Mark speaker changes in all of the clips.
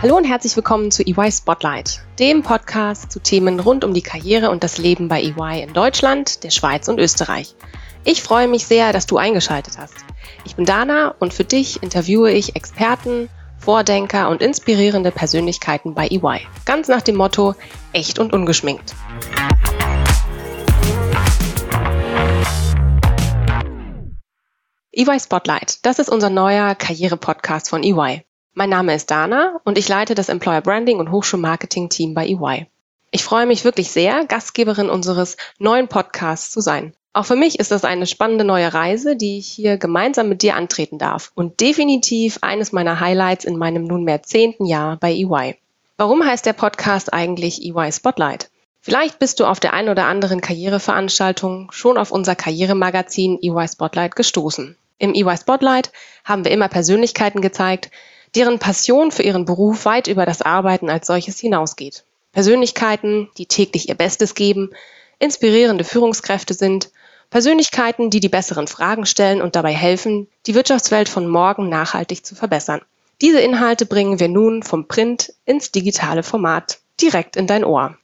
Speaker 1: Hallo und herzlich willkommen zu EY Spotlight, dem Podcast zu Themen rund um die Karriere und das Leben bei EY in Deutschland, der Schweiz und Österreich. Ich freue mich sehr, dass du eingeschaltet hast. Ich bin Dana und für dich interviewe ich Experten, Vordenker und inspirierende Persönlichkeiten bei EY. Ganz nach dem Motto echt und ungeschminkt. EY Spotlight, das ist unser neuer Karriere-Podcast von EY. Mein Name ist Dana und ich leite das Employer Branding und Hochschulmarketing Team bei EY. Ich freue mich wirklich sehr, Gastgeberin unseres neuen Podcasts zu sein. Auch für mich ist das eine spannende neue Reise, die ich hier gemeinsam mit dir antreten darf und definitiv eines meiner Highlights in meinem nunmehr zehnten Jahr bei EY. Warum heißt der Podcast eigentlich EY Spotlight? Vielleicht bist du auf der einen oder anderen Karriereveranstaltung schon auf unser Karrieremagazin EY Spotlight gestoßen. Im EY Spotlight haben wir immer Persönlichkeiten gezeigt, deren Passion für ihren Beruf weit über das Arbeiten als solches hinausgeht. Persönlichkeiten, die täglich ihr Bestes geben, inspirierende Führungskräfte sind, Persönlichkeiten, die die besseren Fragen stellen und dabei helfen, die Wirtschaftswelt von morgen nachhaltig zu verbessern. Diese Inhalte bringen wir nun vom Print ins digitale Format direkt in dein Ohr.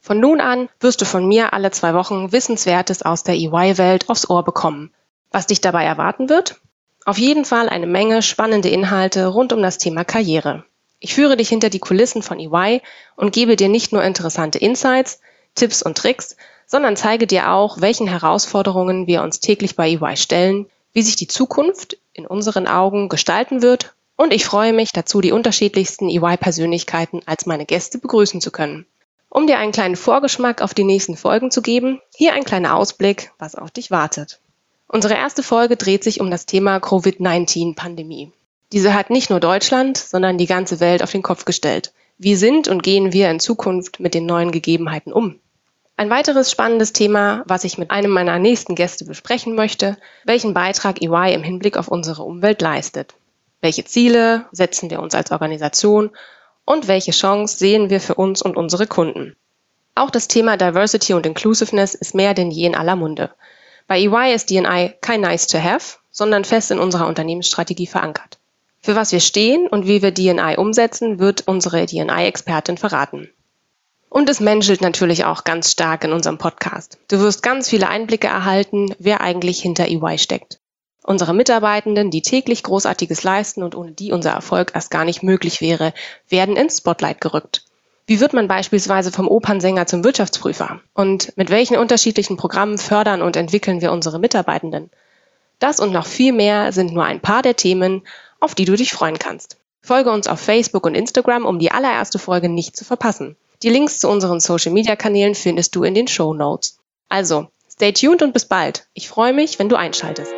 Speaker 1: Von nun an wirst du von mir alle zwei Wochen Wissenswertes aus der EY-Welt aufs Ohr bekommen. Was dich dabei erwarten wird? Auf jeden Fall eine Menge spannende Inhalte rund um das Thema Karriere. Ich führe dich hinter die Kulissen von EY und gebe dir nicht nur interessante Insights, Tipps und Tricks, sondern zeige dir auch, welchen Herausforderungen wir uns täglich bei EY stellen, wie sich die Zukunft in unseren Augen gestalten wird und ich freue mich dazu, die unterschiedlichsten EY-Persönlichkeiten als meine Gäste begrüßen zu können. Um dir einen kleinen Vorgeschmack auf die nächsten Folgen zu geben, hier ein kleiner Ausblick, was auf dich wartet. Unsere erste Folge dreht sich um das Thema Covid-19-Pandemie. Diese hat nicht nur Deutschland, sondern die ganze Welt auf den Kopf gestellt. Wie sind und gehen wir in Zukunft mit den neuen Gegebenheiten um? Ein weiteres spannendes Thema, was ich mit einem meiner nächsten Gäste besprechen möchte, welchen Beitrag EY im Hinblick auf unsere Umwelt leistet. Welche Ziele setzen wir uns als Organisation und welche Chance sehen wir für uns und unsere Kunden? Auch das Thema Diversity und Inclusiveness ist mehr denn je in aller Munde. Bei EY ist DNI kein nice to have, sondern fest in unserer Unternehmensstrategie verankert. Für was wir stehen und wie wir DNI umsetzen, wird unsere DNI-Expertin verraten. Und es menschelt natürlich auch ganz stark in unserem Podcast. Du wirst ganz viele Einblicke erhalten, wer eigentlich hinter EY steckt. Unsere Mitarbeitenden, die täglich Großartiges leisten und ohne die unser Erfolg erst gar nicht möglich wäre, werden ins Spotlight gerückt. Wie wird man beispielsweise vom Opernsänger zum Wirtschaftsprüfer? Und mit welchen unterschiedlichen Programmen fördern und entwickeln wir unsere Mitarbeitenden? Das und noch viel mehr sind nur ein paar der Themen, auf die du dich freuen kannst. Folge uns auf Facebook und Instagram, um die allererste Folge nicht zu verpassen. Die Links zu unseren Social-Media-Kanälen findest du in den Show Notes. Also, stay tuned und bis bald. Ich freue mich, wenn du einschaltest.